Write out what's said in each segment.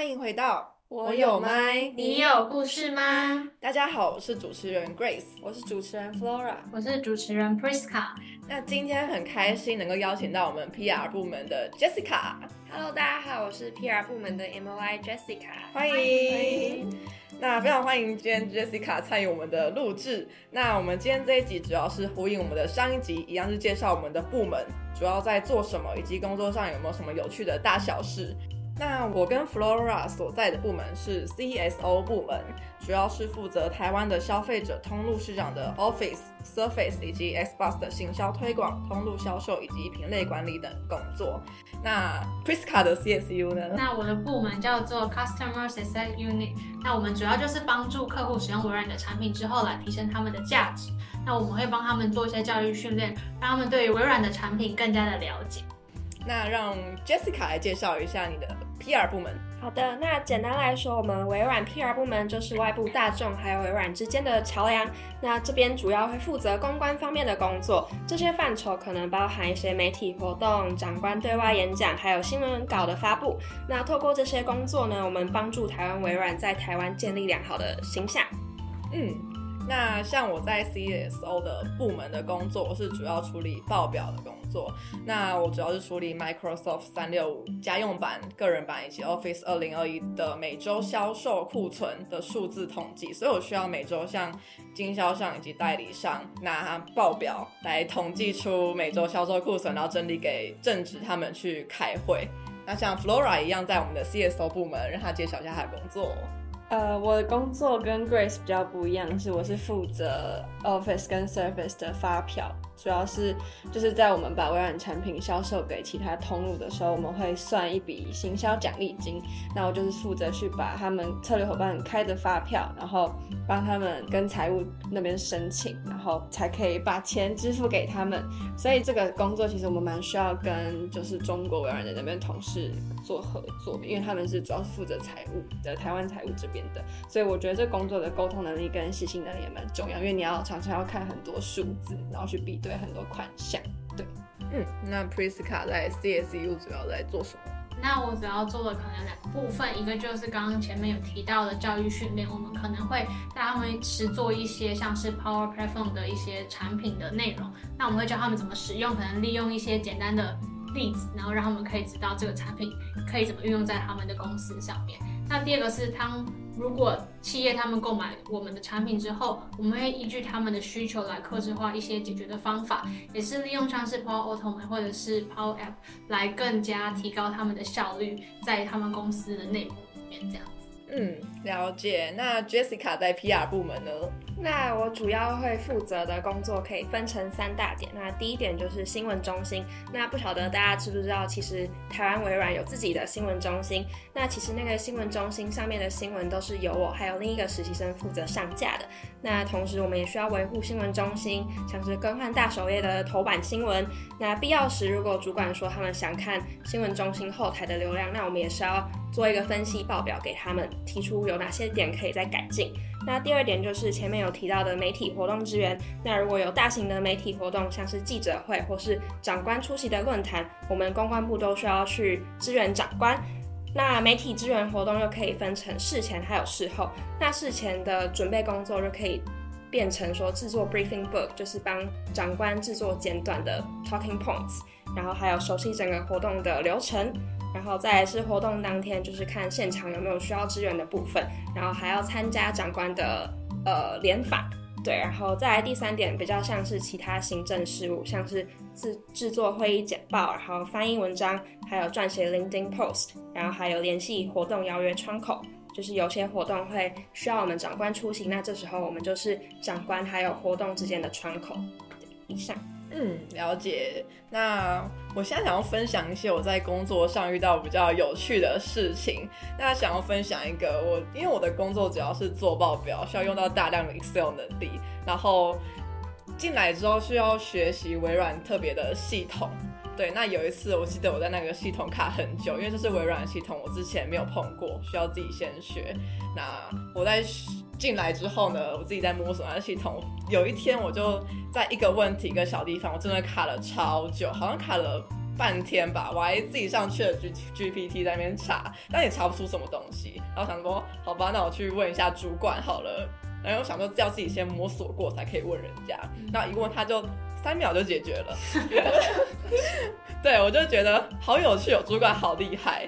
欢迎回到我有麦，你有故事吗？大家好，我是主持人 Grace，我是主持人 Flora，我是主持人 Priska。那今天很开心能够邀请到我们 PR 部门的 Jessica。Hello，大家好，我是 PR 部门的 MOI Jessica，欢迎。欢迎。那非常欢迎今天 Jessica 参与我们的录制。那我们今天这一集主要是呼应我们的上一集，一样是介绍我们的部门主要在做什么，以及工作上有没有什么有趣的大小事。那我跟 Flora 所在的部门是 CSO 部门，主要是负责台湾的消费者通路市场的 Office、Surface 以及 Xbox 的行销推广、通路销售以及品类管理等工作。那 Priska 的 CSU 呢？那我的部门叫做 Customer Success Unit。那我们主要就是帮助客户使用微软的产品之后来提升他们的价值。那我们会帮他们做一些教育训练，让他们对于微软的产品更加的了解。那让 Jessica 来介绍一下你的 PR 部门。好的，那简单来说，我们微软 PR 部门就是外部大众还有微软之间的桥梁。那这边主要会负责公关方面的工作，这些范畴可能包含一些媒体活动、长官对外演讲，还有新闻稿的发布。那透过这些工作呢，我们帮助台湾微软在台湾建立良好的形象。嗯。那像我在 CSO 的部门的工作，我是主要处理报表的工作。那我主要是处理 Microsoft 三六五家用版、个人版以及 Office 二零二一的每周销售库存的数字统计，所以我需要每周向经销商以及代理商拿报表来统计出每周销售库存，然后整理给正职他们去开会。那像 Flora 一样，在我们的 CSO 部门，让他介绍一下他的工作。呃，我的工作跟 Grace 比较不一样，是我是负责 Office 跟 Surface 的发票。主要是就是在我们把微软产品销售给其他通路的时候，我们会算一笔行销奖励金。那我就是负责去把他们策略伙伴开的发票，然后帮他们跟财务那边申请，然后才可以把钱支付给他们。所以这个工作其实我们蛮需要跟就是中国微软的那边同事做合作，因为他们是主要是负责财务的台湾财务这边的。所以我觉得这工作的沟通能力跟细心能力也蛮重要，因为你要常常要看很多数字，然后去比对。很多款项，对，嗯，那 Priska 在 CSU 主要在做什么？那我主要做的可能有两部分，一个就是刚刚前面有提到的教育训练，我们可能会带他们实做一些像是 Power Platform 的一些产品的内容，那我们会教他们怎么使用，可能利用一些简单的例子，然后让他们可以知道这个产品可以怎么运用在他们的公司上面。那第二个是当如果企业他们购买我们的产品之后，我们会依据他们的需求来客制化一些解决的方法，也是利用像是 Power Automate 或者是 Power App 来更加提高他们的效率，在他们公司的内部里面这样。嗯，了解。那 Jessica 在 PR 部门呢？那我主要会负责的工作可以分成三大点。那第一点就是新闻中心。那不晓得大家知不知道，其实台湾微软有自己的新闻中心。那其实那个新闻中心上面的新闻都是由我还有另一个实习生负责上架的。那同时我们也需要维护新闻中心，像是更换大首页的头版新闻。那必要时，如果主管说他们想看新闻中心后台的流量，那我们也是要做一个分析报表给他们，提出有哪些点可以再改进。那第二点就是前面有提到的媒体活动支援。那如果有大型的媒体活动，像是记者会或是长官出席的论坛，我们公关部都需要去支援长官。那媒体支援活动又可以分成事前还有事后。那事前的准备工作就可以变成说制作 briefing book，就是帮长官制作简短的 talking points，然后还有熟悉整个活动的流程。然后再来是活动当天，就是看现场有没有需要支援的部分，然后还要参加长官的呃联访，对，然后再来第三点比较像是其他行政事务，像是制制作会议简报，然后翻译文章，还有撰写 LinkedIn post，然后还有联系活动邀约窗口，就是有些活动会需要我们长官出席，那这时候我们就是长官还有活动之间的窗口。以上。嗯，了解。那我现在想要分享一些我在工作上遇到比较有趣的事情。那想要分享一个我，因为我的工作主要是做报表，需要用到大量的 Excel 能力。然后进来之后需要学习微软特别的系统。对，那有一次我记得我在那个系统卡很久，因为这是微软系统，我之前没有碰过，需要自己先学。那我在进来之后呢，我自己在摸索那系统。有一天我就在一个问题一个小地方，我真的卡了超久，好像卡了半天吧，我还自己上去了 G GPT 在那边查，但也查不出什么东西。然后想说，好吧，那我去问一下主管好了。然后我想说，要自己先摸索过才可以问人家。那一问他就三秒就解决了。对，我就觉得好有趣哦，主管好厉害。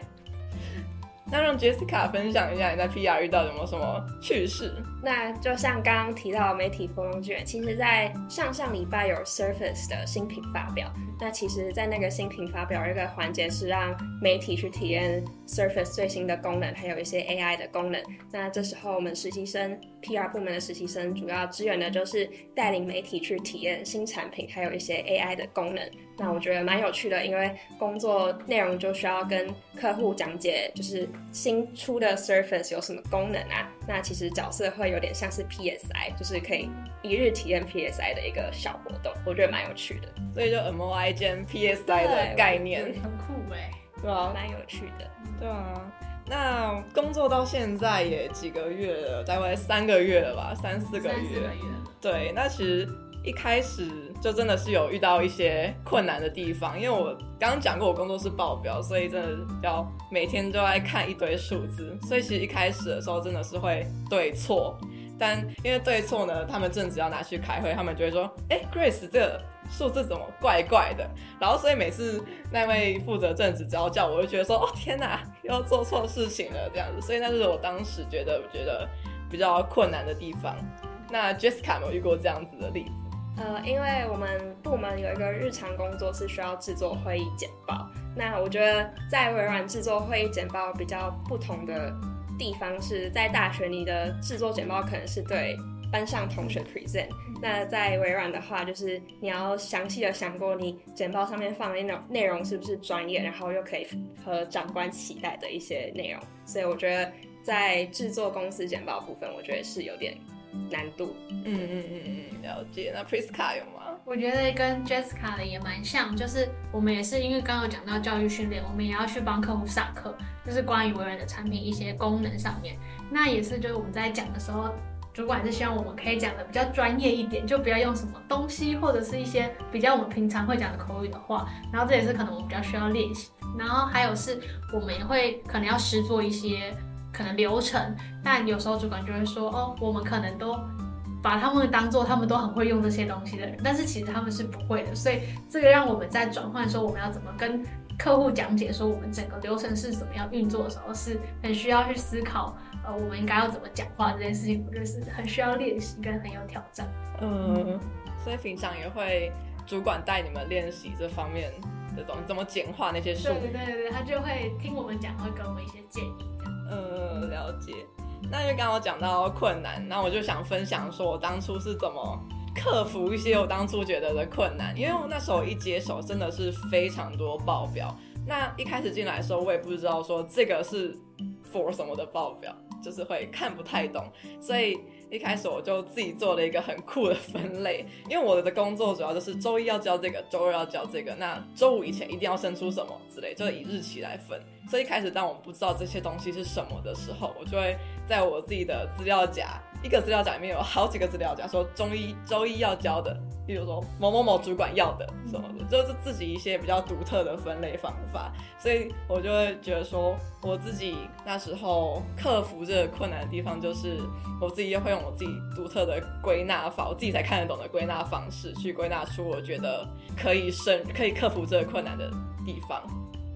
那让 Jessica 分享一下你在 PR 遇到有没有什么趣事？那就像刚刚提到媒体风卷，其实在上上礼拜有 Surface 的新品发表。那其实，在那个新品发表一个环节是让媒体去体验 Surface 最新的功能，还有一些 AI 的功能。那这时候我们实习生 PR 部门的实习生主要支援的就是带领媒体去体验新产品，还有一些 AI 的功能。那我觉得蛮有趣的，因为工作内容就需要跟客户讲解，就是新出的 Surface 有什么功能啊。那其实角色会有点像是 PSI，就是可以一日体验 PSI 的一个小活动，我觉得蛮有趣的。所以就 MOI 兼 PSI 的概念，很酷哎，对啊，蛮有趣的。对啊，那工作到现在也几个月了，大概三个月了吧，三四个月。三四个月。对，那其实一开始就真的是有遇到一些困难的地方，因为我刚刚讲过我工作是报表，所以真的要每天都在看一堆数字，所以其实一开始的时候真的是会对错，但因为对错呢，他们正职要拿去开会，他们就会说，哎，Grace 这个。数字怎么怪怪的？然后所以每次那位负责正职只要叫我，就觉得说，哦天哪，又做错事情了这样子。所以那是我当时觉得觉得比较困难的地方。那 Jessica 没有遇过这样子的例子？呃，因为我们部门有一个日常工作是需要制作会议简报。那我觉得在微软制作会议简报比较不同的地方是在大学你的制作简报可能是对。班上同学 present，那在微软的话，就是你要详细的想过你简报上面放的内内容是不是专业，然后又可以和长官期待的一些内容。所以我觉得在制作公司简报部分，我觉得是有点难度。嗯嗯嗯嗯，了解。那 Priska 有吗？我觉得跟 Jessica 的也蛮像，就是我们也是因为刚刚有讲到教育训练，我们也要去帮客户上课，就是关于微软的产品一些功能上面。那也是就是我们在讲的时候。主管是希望我们可以讲的比较专业一点，就不要用什么东西或者是一些比较我们平常会讲的口语的话。然后这也是可能我们比较需要练习。然后还有是，我们也会可能要实做一些可能流程，但有时候主管就会说，哦，我们可能都把他们当做他们都很会用这些东西的人，但是其实他们是不会的。所以这个让我们在转换说我们要怎么跟客户讲解说我们整个流程是怎么样运作的时候，是很需要去思考。呃，我们应该要怎么讲话这件事情，我觉得是很需要练习跟很有挑战。嗯，所以平常也会主管带你们练习这方面的东西，怎么简化那些数。对对对对，他就会听我们讲，会给我们一些建议这样。嗯，了解。那因为刚刚讲到困难，那我就想分享说我当初是怎么克服一些我当初觉得的困难，因为我那时候一接手真的是非常多报表。那一开始进来的时候，我也不知道说这个是 for 什么的报表。就是会看不太懂，所以一开始我就自己做了一个很酷的分类，因为我的工作主要就是周一要交这个，周二要交这个，那周五以前一定要生出什么之类，就以日期来分。所以一开始当我不知道这些东西是什么的时候，我就会在我自己的资料夹，一个资料夹里面有好几个资料夹，说中医周一要交的。比如说某某某主管要的什么的，就是自己一些比较独特的分类方法，所以我就会觉得说，我自己那时候克服这个困难的地方，就是我自己也会用我自己独特的归纳法，我自己才看得懂的归纳方式，去归纳出我觉得可以胜、可以克服这个困难的地方。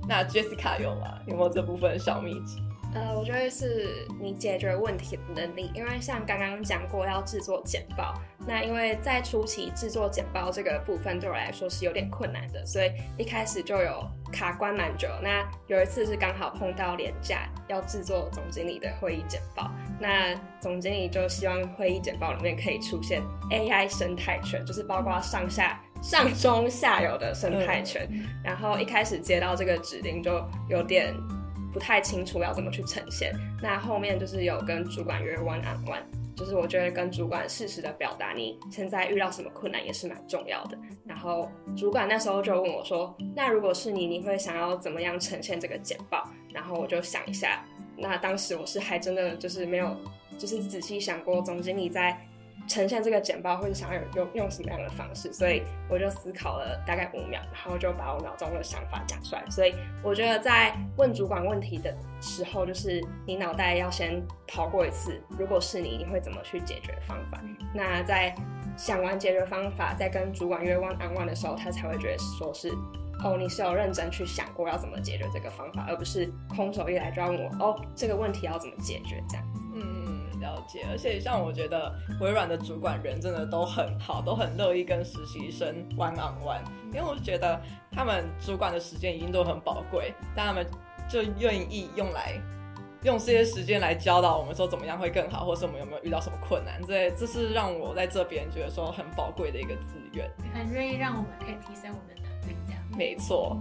那 Jessica 有吗？有没有这部分小秘籍？呃，我觉得是你解决问题的能力，因为像刚刚讲过要制作简报，那因为在初期制作简报这个部分对我来说是有点困难的，所以一开始就有卡关蛮久。那有一次是刚好碰到廉价要制作总经理的会议简报，那总经理就希望会议简报里面可以出现 AI 生态圈，就是包括上下、上中下游的生态圈。然后一开始接到这个指令就有点。不太清楚要怎么去呈现，那后面就是有跟主管约 one on one，就是我觉得跟主管适时的表达你现在遇到什么困难也是蛮重要的。然后主管那时候就问我说：“那如果是你，你会想要怎么样呈现这个简报？”然后我就想一下，那当时我是还真的就是没有，就是仔细想过总经理在呈现这个简报，或者想要用用什么样的方式，所以我就思考了大概五秒，然后就把我脑中的想法讲出来。所以我觉得在问主管问题的时候，就是你脑袋要先跑过一次，如果是你，你会怎么去解决方法？那在想完解决方法，在跟主管约 one on one 的时候，他才会觉得说是哦，你是有认真去想过要怎么解决这个方法，而不是空手一来就要问我哦，这个问题要怎么解决这样子。嗯。了解，而且像我觉得微软的主管人真的都很好，都很乐意跟实习生 one on one，因为我就觉得他们主管的时间一定都很宝贵，但他们就愿意用来用这些时间来教导我们说怎么样会更好，或是我们有没有遇到什么困难，这这是让我在这边觉得说很宝贵的一个资源，很愿意让我们可以提升我们的能力，这样。没错。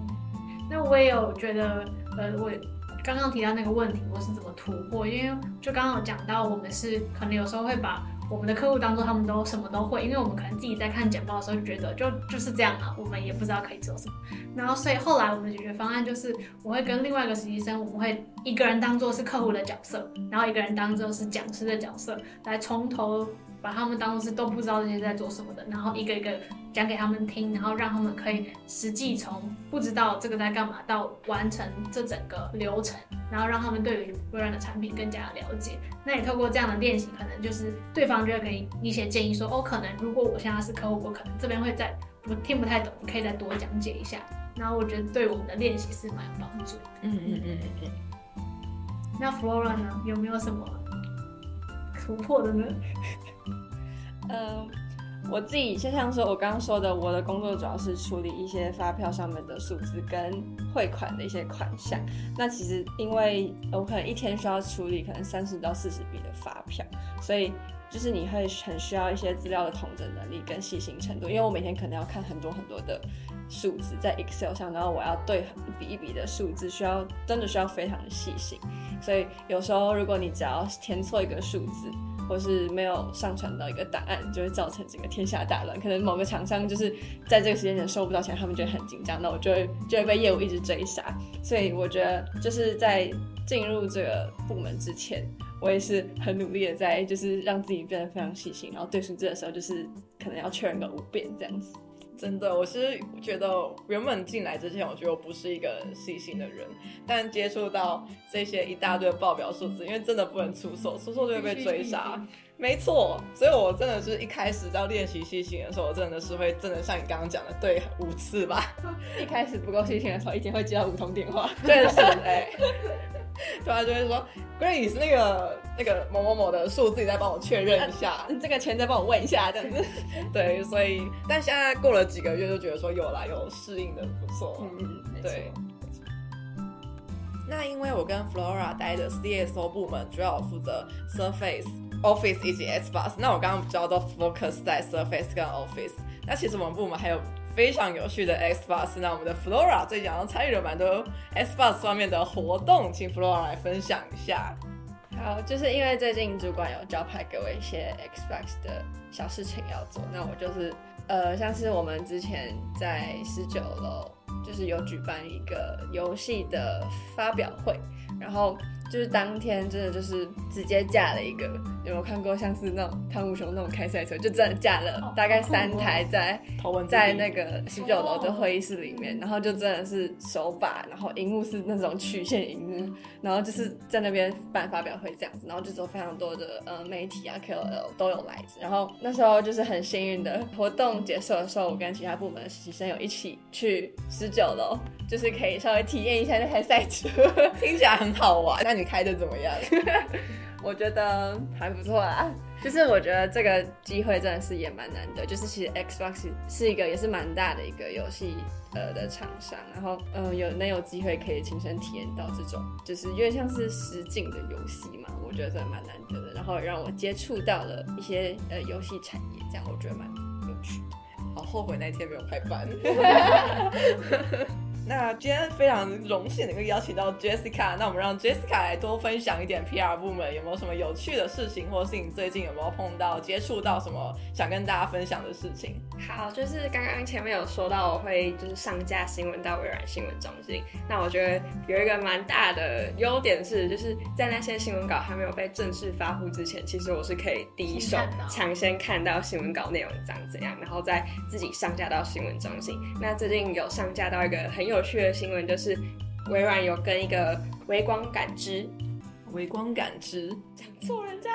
那我也有觉得，呃，我。刚刚提到那个问题，我是怎么突破？因为就刚刚有讲到，我们是可能有时候会把我们的客户当做他们都什么都会，因为我们可能自己在看简报的时候就觉得就就是这样啊，我们也不知道可以做什么。然后所以后来我们的解决方案就是，我会跟另外一个实习生，我们会一个人当做是客户的角色，然后一个人当做是讲师的角色，来从头。把他们当做是都不知道这些在做什么的，然后一个一个讲给他们听，然后让他们可以实际从不知道这个在干嘛到完成这整个流程，然后让他们对于微软的产品更加的了解。那你透过这样的练习，可能就是对方就会给你一些建议说，哦，可能如果我现在是客户，我可能这边会在我听不太懂，你可以再多讲解一下。然后我觉得对我们的练习是蛮有帮助的。嗯嗯嗯嗯嗯。那 Flora 呢，有没有什么突破的呢？嗯，我自己就像说，我刚刚说的，我的工作主要是处理一些发票上面的数字跟汇款的一些款项。那其实因为我可能一天需要处理可能三十到四十笔的发票，所以就是你会很需要一些资料的统整能力跟细心程度。因为我每天可能要看很多很多的数字在 Excel 上，然后我要对一笔一笔的数字，需要真的需要非常的细心。所以有时候如果你只要填错一个数字，或是没有上传到一个档案，就会造成整个天下大乱。可能某个厂商就是在这个时间点收不到钱，他们就会很紧张，那我就会就会被业务一直追杀。所以我觉得就是在进入这个部门之前，我也是很努力的在就是让自己变得非常细心，然后对数字的时候就是可能要确认个五遍这样子。真的，我是觉得原本进来之前，我觉得我不是一个细心的人，但接触到这些一大堆报表数字，因为真的不能出错，出错就会被追杀。没错，所以我真的是一开始到练习细心的时候，我真的是会真的像你刚刚讲的，对五次吧。一开始不够细心的时候，一天会接到五通电话。对，是哎。对啊，就会说，Grace 那个那个某某某的数字，你再帮我确认一下，啊、这个钱再帮我问一下，这样子。对，所以但现在过了几个月，就觉得说有啦，有适应的不错。嗯，对。那因为我跟 Flora 待的 CSO 部门，主要负责 Surface、Office 以及 Xbox。那我刚刚比较都 focus 在 Surface 跟 Office。那其实我们部门还有。非常有趣的 Xbox，那我们的 Flora 最近好像参与了蛮多 Xbox 方面的活动，请 Flora 来分享一下。好，就是因为最近主管有交派给我一些 Xbox 的小事情要做，那我就是呃，像是我们之前在十九楼，就是有举办一个游戏的发表会，然后。就是当天真的就是直接架了一个，有没有看过像是那种汤姆熊那种开赛车，就真的架了大概三台在在那个十九楼的会议室里面，然后就真的是手把，然后荧幕是那种曲线荧幕，然后就是在那边办发表会这样子，然后就是有非常多的呃媒体啊 KOL 都有来，然后那时候就是很幸运的活动结束的时候，我跟其他部门的实习生有一起去十九楼，就是可以稍微体验一下那台赛车，听起来很好玩。那你开的怎么样？我觉得还不错啊。就是我觉得这个机会真的是也蛮难得。就是其实 Xbox 是一个也是蛮大的一个游戏呃的厂商，然后嗯、呃、有能有机会可以亲身体验到这种，就是有点像是实景的游戏嘛。我觉得真的蛮难得的。然后让我接触到了一些呃游戏产业，这样我觉得蛮有趣的。好后悔那天没有开班。那今天非常荣幸能够邀请到 Jessica，那我们让 Jessica 来多分享一点 PR 部门有没有什么有趣的事情，或是你最近有没有碰到、接触到什么想跟大家分享的事情？好，就是刚刚前面有说到我会就是上架新闻到微软新闻中心，那我觉得有一个蛮大的优点是，就是在那些新闻稿还没有被正式发布之前，其实我是可以第一手抢先看到新闻稿内容长怎样，然后再自己上架到新闻中心。那最近有上架到一个很有有趣的新闻就是，微软有跟一个微光感知，微光感知？讲错人家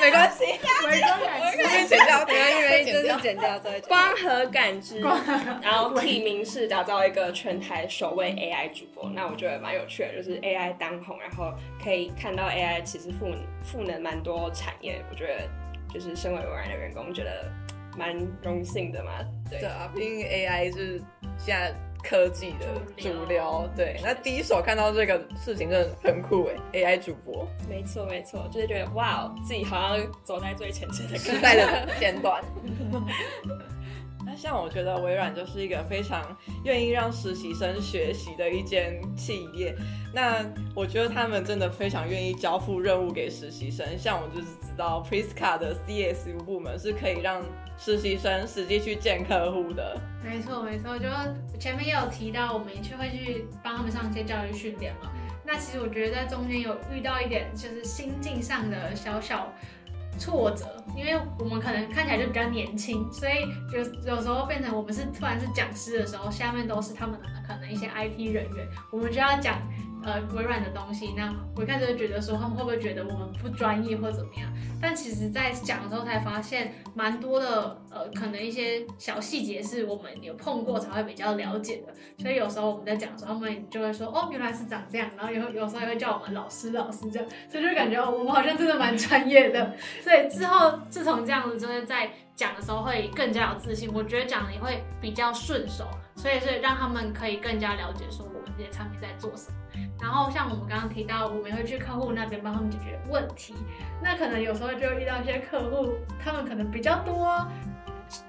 没关系，微光感知，剪掉，我以为就是剪掉再 光和感知，然后提名是打造一个全台首位 AI 主播，那我觉得蛮有趣的，就是 AI 当红，然后可以看到 AI 其实赋赋能蛮多产业，我觉得就是身为微软的员工觉得。蛮荣幸的嘛，对，对啊，毕竟 AI 是现在科技的主流，主流，对。那第一手看到这个事情真的很酷哎，AI 主播，没错没错，就是觉得哇，自己好像走在最前线的时代的尖端。像我觉得微软就是一个非常愿意让实习生学习的一间企业。那我觉得他们真的非常愿意交付任务给实习生。像我就是知道 Priska 的 CSU 部门是可以让实习生实际去见客户的。没错没错，就前面也有提到，我们去会去帮他们上一些教育训练嘛。那其实我觉得在中间有遇到一点就是心境上的小小。挫折，因为我们可能看起来就比较年轻，所以有有时候变成我们是突然是讲师的时候，下面都是他们的可能一些 IT 人员，我们就要讲。呃，微软的东西，那我一开始就觉得说，他们会不会觉得我们不专业或怎么样？但其实，在讲的时候才发现，蛮多的呃，可能一些小细节是我们有碰过才会比较了解的。所以有时候我们在讲的时候，他们就会说，哦，原来是长这样。然后有有时候也会叫我们老师老师这样，所以就感觉哦我们好像真的蛮专业的。所以之后自从这样子，就是在讲的时候会更加有自信。我觉得讲的也会比较顺手，所以是让他们可以更加了解说我们这些产品在做什么。然后像我们刚刚提到，我们会去客户那边帮他们解决问题。那可能有时候就遇到一些客户，他们可能比较多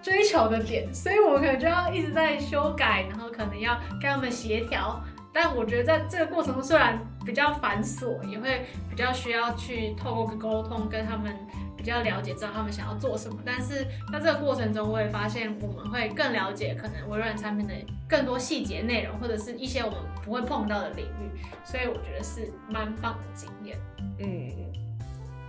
追求的点，所以我们可能就要一直在修改，然后可能要跟他们协调。但我觉得在这个过程中，虽然比较繁琐，也会比较需要去透过沟通跟他们。比较了解，知道他们想要做什么，但是在这个过程中，我也发现我们会更了解可能微软产品的更多细节内容，或者是一些我们不会碰到的领域，所以我觉得是蛮棒的经验。嗯，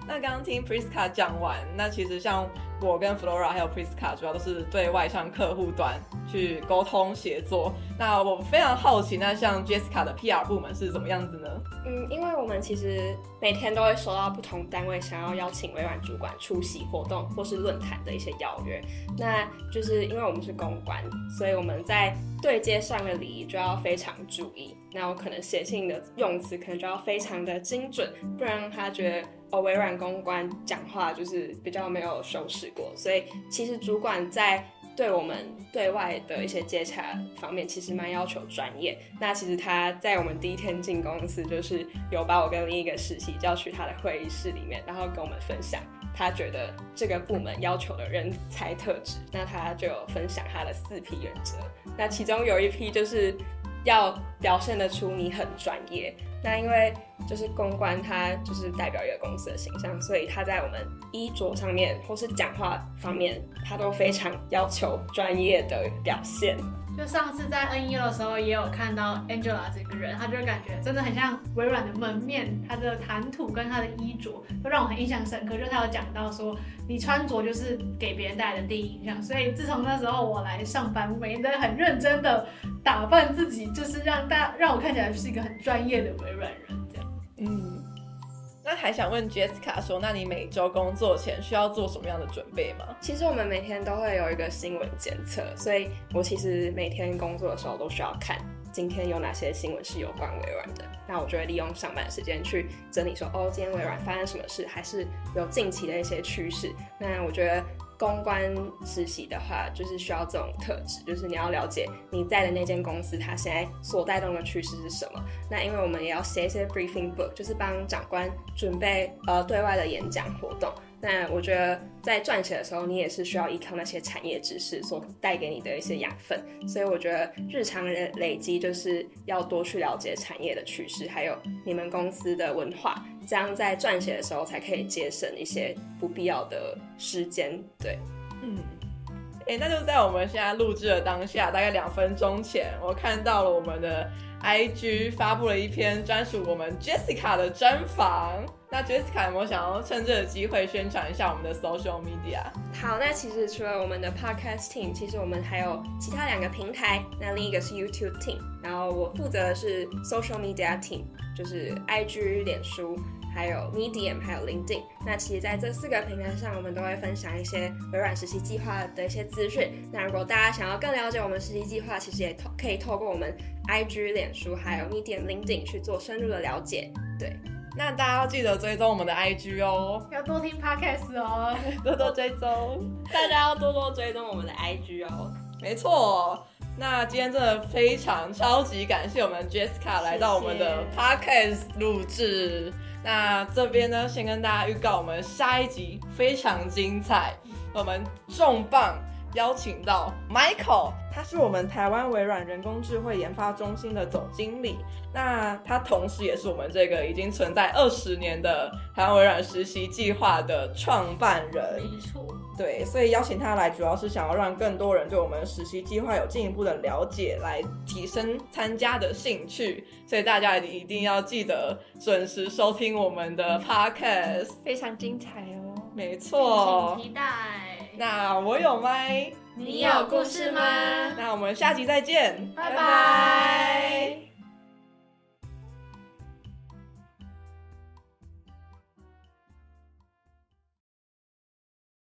那刚刚听 Priska 讲完，那其实像。我跟 Flora 还有 Priska 主要都是对外向客户端去沟通协作。那我非常好奇，那像 Jessica 的 PR 部门是怎么样子呢？嗯，因为我们其实每天都会收到不同单位想要邀请微软主管出席活动或是论坛的一些邀约。那就是因为我们是公关，所以我们在对接上的礼仪就要非常注意。那我可能写信的用词可能就要非常的精准，不然他觉得。哦，微软公关讲话就是比较没有修饰过，所以其实主管在对我们对外的一些接洽方面，其实蛮要求专业。那其实他在我们第一天进公司，就是有把我跟另一个实习叫去他的会议室里面，然后跟我们分享他觉得这个部门要求的人才特质。那他就分享他的四批原则，那其中有一批就是要表现得出你很专业。那因为就是公关，它就是代表一个公司的形象，所以他在我们衣着上面或是讲话方面，他都非常要求专业的表现。就上次在 N1 的时候，也有看到 Angela 这个人，他就感觉真的很像微软的门面，他的谈吐跟他的衣着都让我很印象深刻。就他有讲到说，你穿着就是给别人带来的第一印象。所以自从那时候我来上班，我每天都很认真的打扮自己，就是让大让我看起来是一个很专业的微软人这样。嗯。那还想问 Jessica 说，那你每周工作前需要做什么样的准备吗？其实我们每天都会有一个新闻检测，所以我其实每天工作的时候都需要看今天有哪些新闻是有关微软的。那我就会利用上班时间去整理，说哦，今天微软发生什么事，还是有近期的一些趋势。那我觉得。公关实习的话，就是需要这种特质，就是你要了解你在的那间公司，它现在所带动的趋势是什么。那因为我们也要写一些 briefing book，就是帮长官准备呃对外的演讲活动。那我觉得在撰写的时候，你也是需要依靠那些产业知识所带给你的一些养分。所以我觉得日常的累积就是要多去了解产业的趋势，还有你们公司的文化，这样在撰写的时候才可以节省一些不必要的时间。对，嗯。哎、欸，那就在我们现在录制的当下，大概两分钟前，我看到了我们的 IG 发布了一篇专属我们 Jessica 的专访。那 Jessica 有没有想要趁这个机会宣传一下我们的 social media？好，那其实除了我们的 podcast team，其实我们还有其他两个平台。那另一个是 YouTube team，然后我负责的是 social media team，就是 IG、脸书。还有 Medium，还有 LinkedIn。那其实，在这四个平台上，我们都会分享一些微软实习计划的一些资讯。那如果大家想要更了解我们实习计划，其实也透可以透过我们 IG、脸书，还有 Medium、LinkedIn 去做深入的了解。对，那大家要记得追踪我们的 IG 哦，要多听 Podcast 哦，多多追踪，大家要多多追踪我们的 IG 哦。没错。那今天真的非常超级感谢我们 Jessica 来到我们的 Podcast 录制。那这边呢，先跟大家预告，我们下一集非常精彩，我们重磅邀请到 Michael，他是我们台湾微软人工智慧研发中心的总经理，那他同时也是我们这个已经存在二十年的台湾微软实习计划的创办人。没错。对，所以邀请他来，主要是想要让更多人对我们实习计划有进一步的了解，来提升参加的兴趣。所以大家一定要记得准时收听我们的 podcast，非常精彩哦。没错，请期待。那我有麦，你有故事吗？那我们下集再见，拜拜。